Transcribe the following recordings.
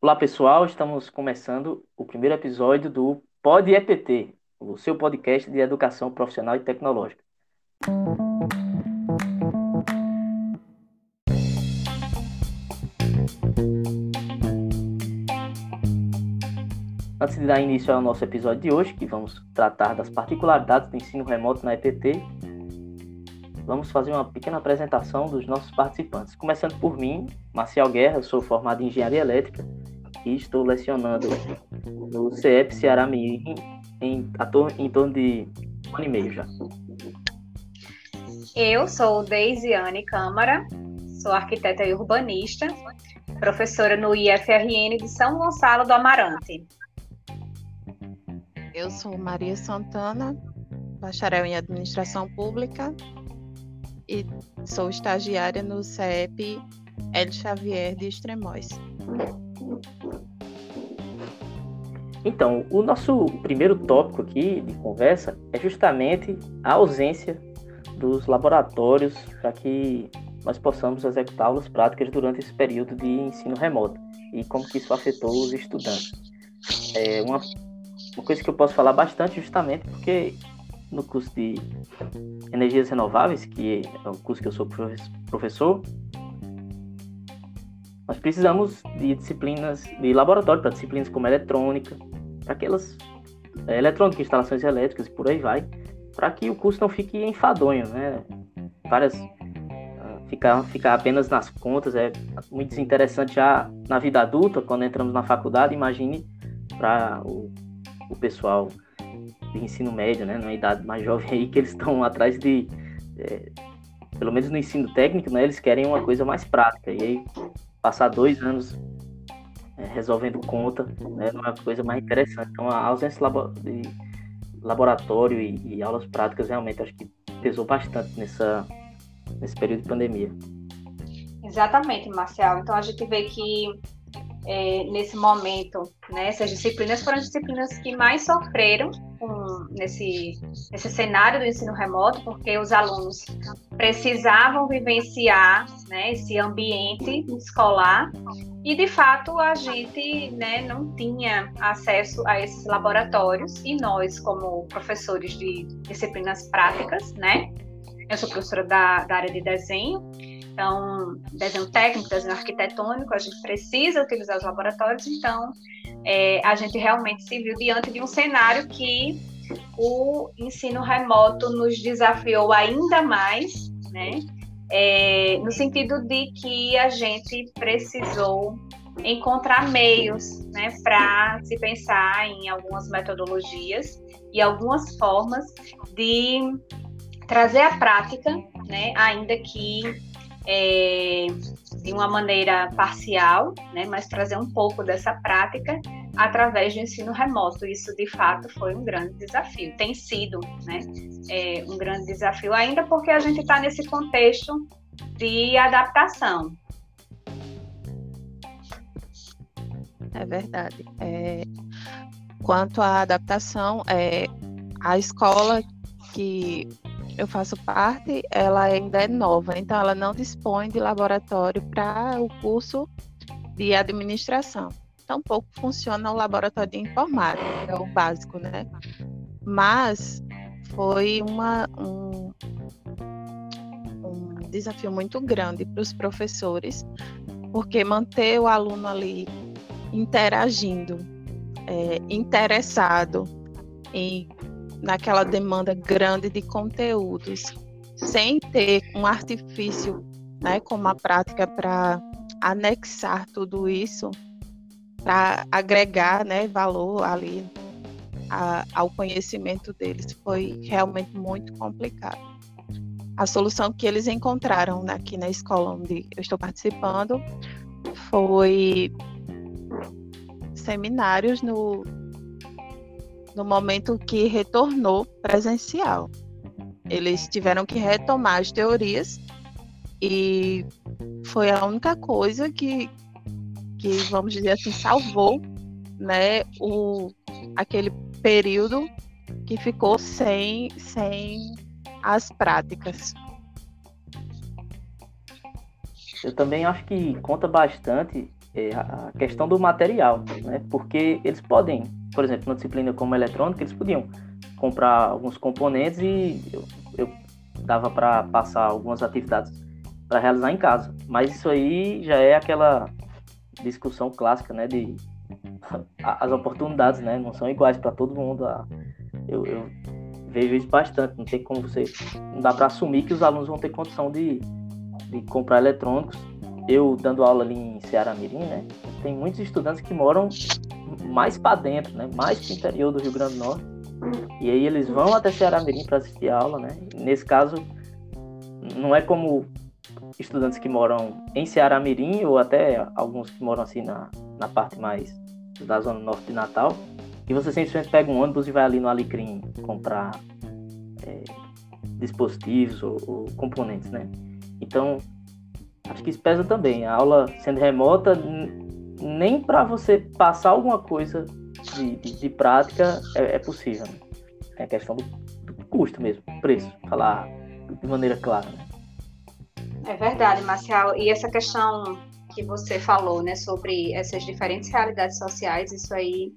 Olá, pessoal. Estamos começando o primeiro episódio do Pod EPT, o seu podcast de educação profissional e tecnológica. Antes de dar início ao nosso episódio de hoje, que vamos tratar das particularidades do ensino remoto na EPT, vamos fazer uma pequena apresentação dos nossos participantes. Começando por mim, Marcial Guerra, sou formado em Engenharia Elétrica e estou lecionando no CEP Ceará Mirim em, em torno de um ano e meio já. Eu sou Deisiane Câmara, sou arquiteta e urbanista, professora no IFRN de São Gonçalo do Amarante. Eu sou Maria Santana, bacharel em Administração Pública e sou estagiária no CEP L. Xavier de Extremóis. Então, o nosso primeiro tópico aqui de conversa é justamente a ausência dos laboratórios para que nós possamos executar aulas práticas durante esse período de ensino remoto e como que isso afetou os estudantes. É uma uma coisa que eu posso falar bastante justamente porque no curso de energias renováveis, que é o curso que eu sou professor, nós precisamos de disciplinas de laboratório para disciplinas como eletrônica, para aquelas é, eletrônica, instalações elétricas e por aí vai, para que o curso não fique enfadonho, né? Várias ah, ficar ficar apenas nas contas é muito desinteressante já na vida adulta, quando entramos na faculdade, imagine para o o pessoal de ensino médio, né, na idade mais jovem aí, que eles estão atrás de, é, pelo menos no ensino técnico, né, eles querem uma coisa mais prática. E aí, passar dois anos é, resolvendo conta, né, é uma coisa mais interessante. Então, a ausência de laboratório e, e aulas práticas realmente acho que pesou bastante nessa, nesse período de pandemia. Exatamente, Marcial. Então, a gente vê que é, nesse momento, né? Essas disciplinas foram as disciplinas que mais sofreram com, nesse, nesse cenário do ensino remoto, porque os alunos precisavam vivenciar né, esse ambiente escolar e, de fato, a gente né, não tinha acesso a esses laboratórios e nós, como professores de disciplinas práticas, né? Eu sou professora da, da área de desenho, então, desenho técnico, desenho arquitetônico, a gente precisa utilizar os laboratórios, então é, a gente realmente se viu diante de um cenário que o ensino remoto nos desafiou ainda mais, né? É, no sentido de que a gente precisou encontrar meios né, para se pensar em algumas metodologias e algumas formas de trazer a prática, né, ainda que é, de uma maneira parcial, né, mas trazer um pouco dessa prática através do ensino remoto. Isso, de fato, foi um grande desafio. Tem sido né, é, um grande desafio, ainda porque a gente está nesse contexto de adaptação. É verdade. É, quanto à adaptação, é, a escola que eu faço parte, ela ainda é nova, então ela não dispõe de laboratório para o curso de administração. Tampouco funciona o laboratório de informática, é o básico, né? Mas foi uma, um, um desafio muito grande para os professores, porque manter o aluno ali interagindo, é, interessado em naquela demanda grande de conteúdos, sem ter um artifício, né, como a prática para anexar tudo isso, para agregar, né, valor ali a, ao conhecimento deles, foi realmente muito complicado. A solução que eles encontraram aqui na escola onde eu estou participando foi seminários no, no momento que retornou presencial. Eles tiveram que retomar as teorias e foi a única coisa que, que vamos dizer assim, salvou né, o, aquele período que ficou sem, sem as práticas. eu também acho que conta bastante é, a questão do material, né? Porque eles podem, por exemplo, na disciplina como eletrônica, eles podiam comprar alguns componentes e eu, eu dava para passar algumas atividades para realizar em casa. Mas isso aí já é aquela discussão clássica, né? De as oportunidades, né? Não são iguais para todo mundo. Eu, eu, vejo isso bastante. Não tem como você, não dá para assumir que os alunos vão ter condição de, de comprar eletrônicos. Eu dando aula ali em Ceará Mirim, né? Tem muitos estudantes que moram mais para dentro, né? Mais para o interior do Rio Grande do Norte. E aí eles vão até Ceará Mirim para assistir aula, né? Nesse caso, não é como estudantes que moram em Ceará Mirim ou até alguns que moram assim na, na parte mais da zona norte de Natal, e você simplesmente pega um ônibus e vai ali no Alecrim comprar é, dispositivos ou, ou, componentes, né? Então, acho que isso pesa também. A aula sendo remota, nem para você passar alguma coisa de, de, de prática é, é, possível. Né? É questão do, do, custo mesmo, preço, falar de maneira clara. Né? É verdade, Marcial. E essa questão que você falou, né, sobre essas diferentes realidades sociais, isso aí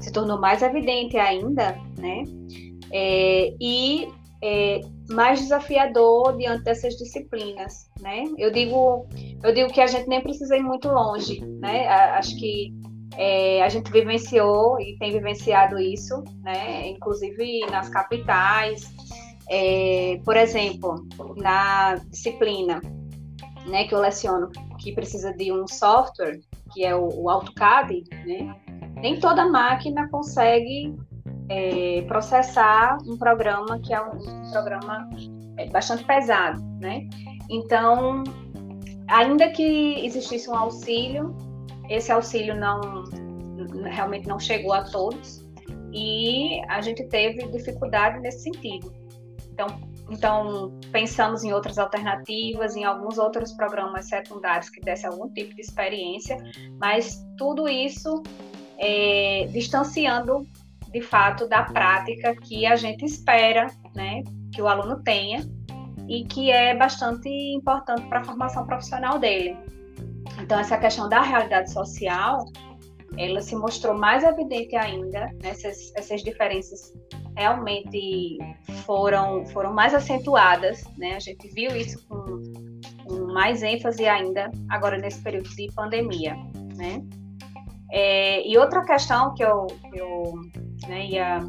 se tornou mais evidente ainda, né? É, e é, mais desafiador diante dessas disciplinas, né? Eu digo, eu digo que a gente nem precisa ir muito longe, né? Acho que é, a gente vivenciou e tem vivenciado isso, né? Inclusive nas capitais. É, por exemplo, na disciplina né, que eu leciono, que precisa de um software, que é o, o AutoCAD, né? Nem toda máquina consegue é, processar um programa que é um, um programa é, bastante pesado, né? Então, ainda que existisse um auxílio, esse auxílio não realmente não chegou a todos e a gente teve dificuldade nesse sentido. Então, então, pensamos em outras alternativas, em alguns outros programas secundários que dessem algum tipo de experiência, mas tudo isso é, distanciando de fato da prática que a gente espera, né, que o aluno tenha e que é bastante importante para a formação profissional dele. Então, essa questão da realidade social, ela se mostrou mais evidente ainda nessas essas diferenças realmente foram, foram mais acentuadas, né? A gente viu isso com, com mais ênfase ainda agora nesse período de pandemia, né? É, e outra questão que eu, eu né, ia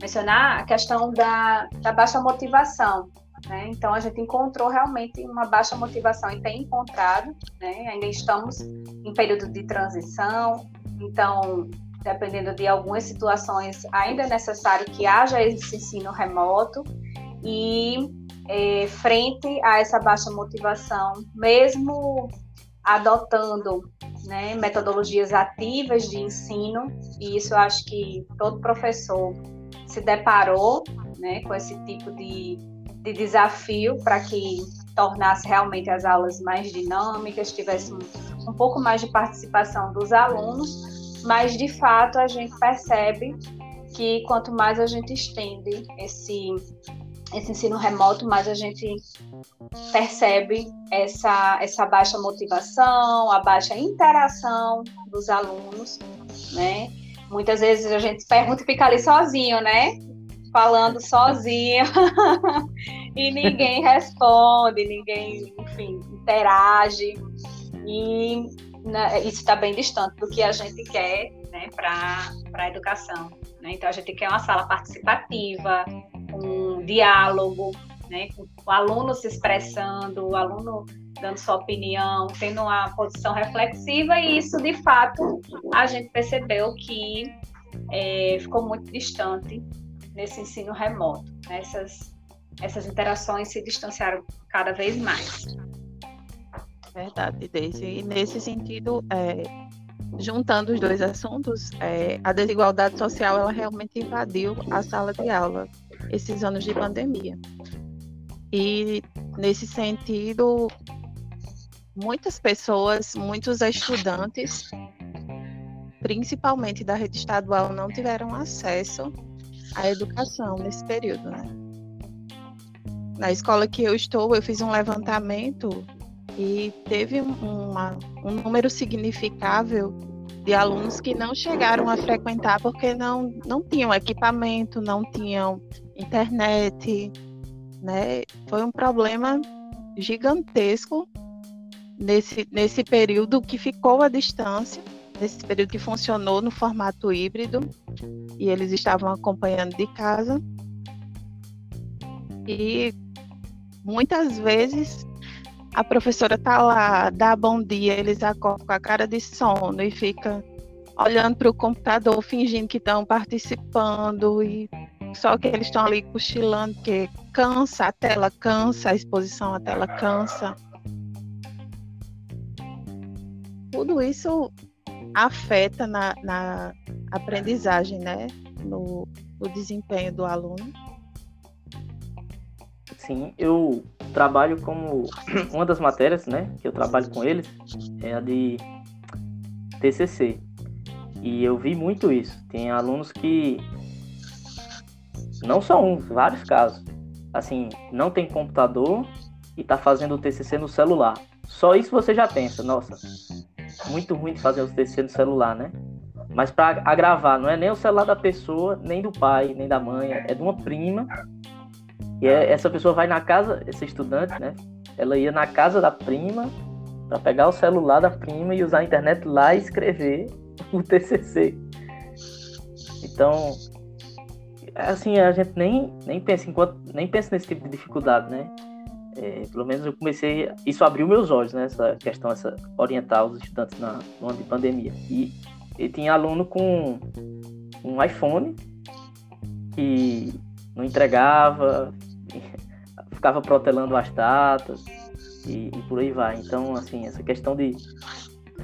mencionar, a questão da, da baixa motivação, né? Então a gente encontrou realmente uma baixa motivação e tem encontrado, né? Ainda estamos em período de transição, então dependendo de algumas situações, ainda é necessário que haja esse ensino remoto e é, frente a essa baixa motivação, mesmo adotando né, metodologias ativas de ensino, e isso eu acho que todo professor se deparou né, com esse tipo de, de desafio para que tornasse realmente as aulas mais dinâmicas, tivesse um, um pouco mais de participação dos alunos, mas de fato a gente percebe que quanto mais a gente estende esse, esse ensino remoto, mais a gente percebe essa, essa baixa motivação, a baixa interação dos alunos, né? Muitas vezes a gente pergunta e fica ali sozinho, né? Falando sozinho e ninguém responde, ninguém, enfim, interage. E né, isso está bem distante do que a gente quer né, para a educação. Né? Então, a gente quer uma sala participativa, um diálogo, né, com o aluno se expressando, o aluno dando sua opinião, tendo uma posição reflexiva, e isso, de fato, a gente percebeu que é, ficou muito distante nesse ensino remoto. Né? Essas, essas interações se distanciaram cada vez mais. Verdade, Deise. E nesse sentido, é, juntando os dois assuntos, é, a desigualdade social ela realmente invadiu a sala de aula esses anos de pandemia. E nesse sentido, muitas pessoas, muitos estudantes, principalmente da rede estadual, não tiveram acesso à educação nesse período, né? Na escola que eu estou, eu fiz um levantamento e teve uma, um número significável de alunos que não chegaram a frequentar porque não, não tinham equipamento, não tinham internet, né? Foi um problema gigantesco nesse, nesse período que ficou à distância, nesse período que funcionou no formato híbrido, e eles estavam acompanhando de casa. E muitas vezes a professora tá lá, dá bom dia, eles acordam com a cara de sono e fica olhando para o computador, fingindo que estão participando e só que eles estão ali cochilando, porque cansa, a tela cansa, a exposição à tela cansa. Tudo isso afeta na, na aprendizagem, né? No, no desempenho do aluno. Sim, eu trabalho como uma das matérias, né, que eu trabalho com eles é a de TCC. E eu vi muito isso. Tem alunos que não só um, vários casos. Assim, não tem computador e tá fazendo o TCC no celular. Só isso você já pensa, nossa, muito ruim de fazer o TCC no celular, né? Mas para agravar, não é nem o celular da pessoa, nem do pai, nem da mãe, é de uma prima e é, essa pessoa vai na casa, esse estudante, né? Ela ia na casa da prima para pegar o celular da prima e usar a internet lá e escrever o TCC. Então, assim, a gente nem, nem pensa enquanto nem pensa nesse tipo de dificuldade, né? É, pelo menos eu comecei, isso abriu meus olhos, né? Essa questão, essa orientar os estudantes na, no ano de pandemia. E, e tinha aluno com um iPhone que não entregava, ficava protelando as datas e, e, por aí vai. Então, assim, essa questão de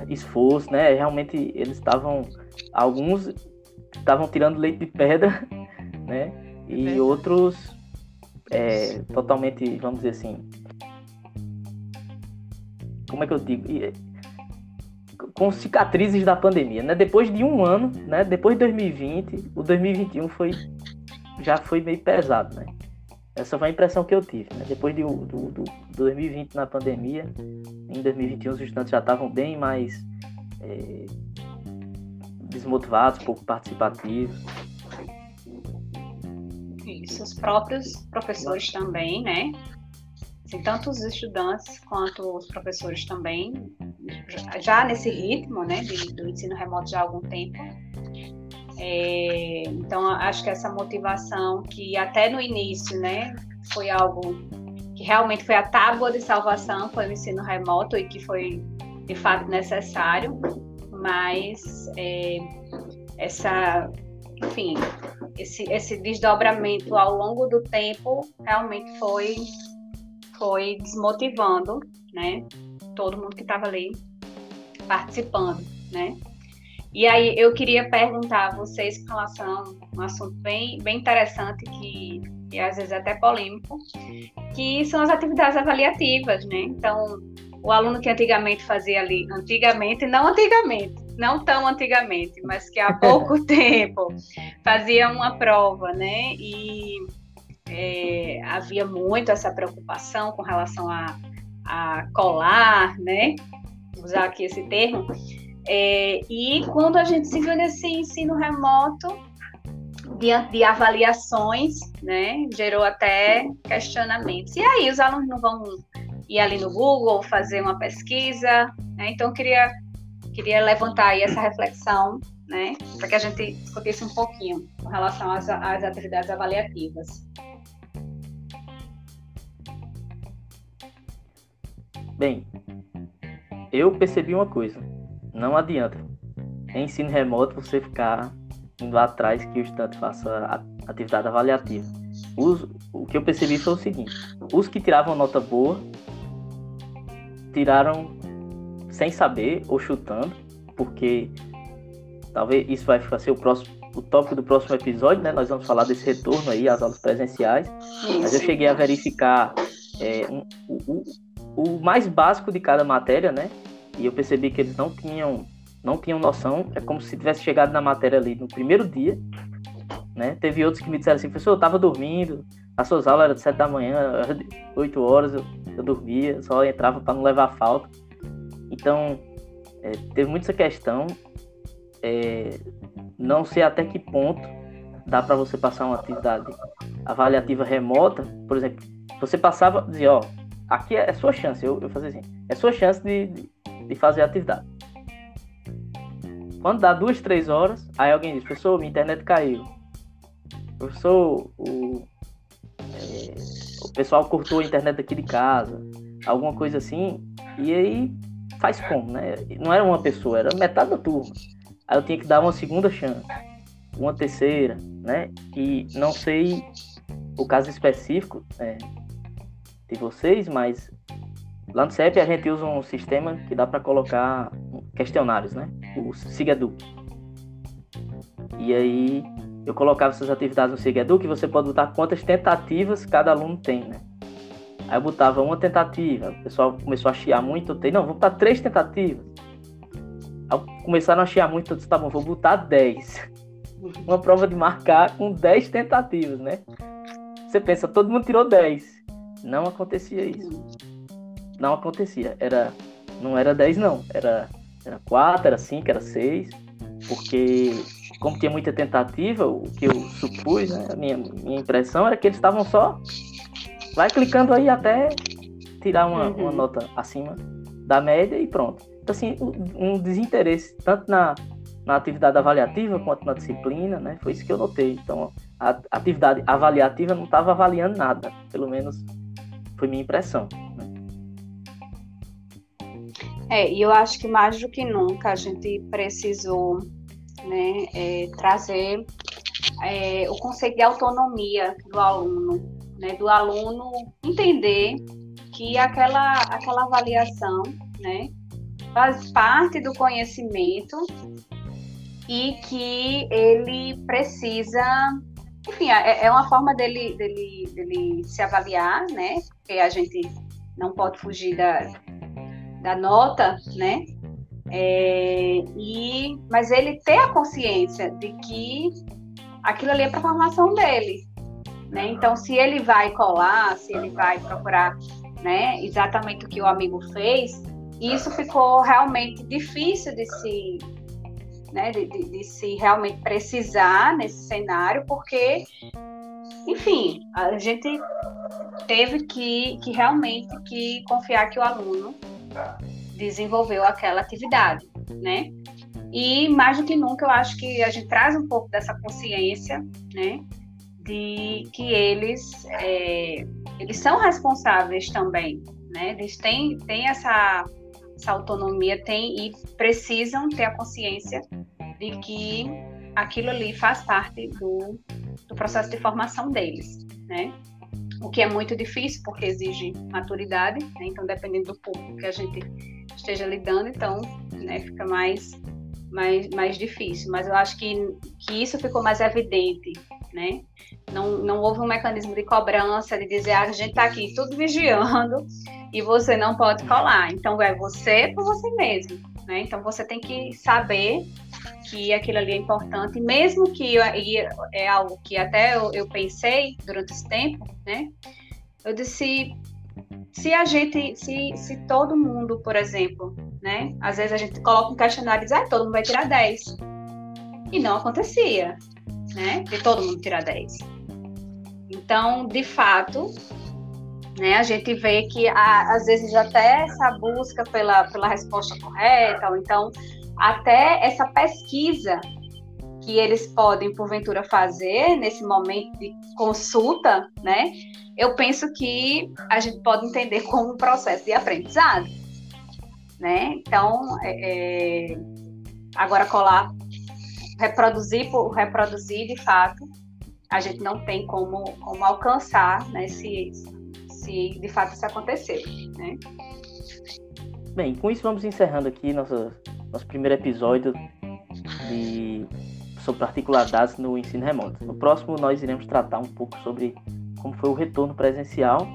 esforço, né? Realmente eles estavam, alguns estavam tirando leite de pedra, né? E é outros é, totalmente, vamos dizer assim, como é que eu digo? Com cicatrizes da pandemia, né? Depois de um ano, né? Depois de 2020, o 2021 foi já foi meio pesado, né? Essa foi a impressão que eu tive. Né? Depois de, do, do, do 2020 na pandemia, em 2021 os estudantes já estavam bem mais é, desmotivados, pouco participativos. Isso, os próprios professores também, né? Assim, tanto os estudantes quanto os professores também, já nesse ritmo, né, de, do ensino remoto já há algum tempo, é, então, acho que essa motivação que até no início, né, foi algo que realmente foi a tábua de salvação, foi o ensino remoto e que foi de fato necessário, mas é, essa, enfim, esse, esse desdobramento ao longo do tempo realmente foi, foi desmotivando, né, todo mundo que estava ali participando, né. E aí eu queria perguntar a vocês com relação a um assunto bem, bem interessante que, que às vezes é até polêmico, que são as atividades avaliativas, né? Então, o aluno que antigamente fazia ali, antigamente, não antigamente, não tão antigamente, mas que há pouco tempo fazia uma prova, né? E é, havia muito essa preocupação com relação a, a colar, né? Usar aqui esse termo. É, e quando a gente se viu nesse ensino remoto, diante de avaliações, né, gerou até questionamentos. E aí, os alunos não vão ir ali no Google fazer uma pesquisa? Né? Então, queria, queria levantar aí essa reflexão, né, para que a gente discutisse um pouquinho com relação às, às atividades avaliativas. Bem, eu percebi uma coisa não adianta. Em ensino remoto você ficar indo atrás que o estudante faça atividade avaliativa. Os, o que eu percebi foi o seguinte: os que tiravam nota boa tiraram sem saber ou chutando, porque talvez isso vai ser o próximo o tópico do próximo episódio, né? Nós vamos falar desse retorno aí às aulas presenciais. Mas eu cheguei a verificar é, um, o, o, o mais básico de cada matéria, né? E eu percebi que eles não tinham, não tinham noção. É como se tivesse chegado na matéria ali no primeiro dia. Né? Teve outros que me disseram assim, professor, eu estava dormindo, as suas aulas eram de 7 da manhã, 8 horas, eu eu dormia, só entrava para não levar falta. Então, é, teve muito essa questão. É, não sei até que ponto dá para você passar uma atividade avaliativa remota. Por exemplo, você passava, dizia, ó, aqui é, é sua chance, eu, eu fazia assim, é sua chance de, de, de fazer atividade. Quando dá duas, três horas, aí alguém diz, professor, minha internet caiu. Professor, o, é, o pessoal cortou a internet aqui de casa, alguma coisa assim, e aí faz como, né? Não era uma pessoa, era metade da turma. Aí eu tinha que dar uma segunda chance, uma terceira, né? E não sei o caso específico é, de vocês, mas lá no CEP a gente usa um sistema que dá para colocar questionários, né? O Sigedu. E aí eu colocava essas atividades no Sigedu que você pode botar quantas tentativas cada aluno tem, né? Aí eu botava uma tentativa, o pessoal começou a chiar muito, eu dei, não, vou botar três tentativas. Aí começaram a chiar muito, eu disse, tá bom, vou botar dez. Uma prova de marcar com dez tentativas, né? Você pensa, todo mundo tirou dez. Não acontecia isso. Não acontecia. Era, não era dez não. Era, era quatro, era cinco, era seis. Porque como tinha muita tentativa, o que eu supus, né, a minha, minha impressão era que eles estavam só vai clicando aí até tirar uma, uhum. uma nota acima da média e pronto. Então, assim, um desinteresse tanto na, na atividade avaliativa quanto na disciplina, né? Foi isso que eu notei. Então, a atividade avaliativa não estava avaliando nada, pelo menos foi minha impressão. É, e eu acho que mais do que nunca a gente precisou né, é, trazer é, o conceito de autonomia do aluno né, do aluno entender que aquela, aquela avaliação né, faz parte do conhecimento e que ele precisa, enfim, é, é uma forma dele, dele, dele se avaliar, né? Porque a gente não pode fugir da, da nota, né? É, e, mas ele ter a consciência de que aquilo ali é para a formação dele, né? Então, se ele vai colar, se ele vai procurar né, exatamente o que o amigo fez, isso ficou realmente difícil de se, né, de, de, de se realmente precisar nesse cenário, porque, enfim, a gente teve que, que realmente que confiar que o aluno desenvolveu aquela atividade, né? E mais do que nunca, eu acho que a gente traz um pouco dessa consciência, né? de que eles, é, eles são responsáveis também, né? Eles têm, têm essa, essa autonomia, têm e precisam ter a consciência de que aquilo ali faz parte do, do processo de formação deles, né? O que é muito difícil porque exige maturidade, né? então dependendo do público que a gente esteja lidando, então né, fica mais, mais, mais difícil. Mas eu acho que, que isso ficou mais evidente né? Não, não houve um mecanismo de cobrança, de dizer, ah, a gente está aqui tudo vigiando e você não pode colar. Então, é você por você mesmo, né? Então, você tem que saber que aquilo ali é importante, mesmo que é algo que até eu, eu pensei durante esse tempo, né? Eu disse, se a gente, se, se todo mundo, por exemplo, né? Às vezes a gente coloca um questionário e diz, ah, todo mundo vai tirar 10. E não acontecia né? De todo mundo tirar 10. Então, de fato, né, a gente vê que às vezes até essa busca pela, pela resposta correta, ou então até essa pesquisa que eles podem, porventura, fazer nesse momento de consulta, né? Eu penso que a gente pode entender como um processo de aprendizado, né? Então, é, é agora colar reproduzir por reproduzir de fato, a gente não tem como, como alcançar, né, se, se de fato isso acontecer, né? Bem, com isso vamos encerrando aqui nosso, nosso primeiro episódio de, sobre particularidades no ensino remoto. No próximo nós iremos tratar um pouco sobre como foi o retorno presencial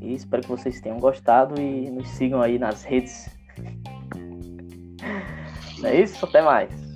e espero que vocês tenham gostado e nos sigam aí nas redes. É isso, até mais.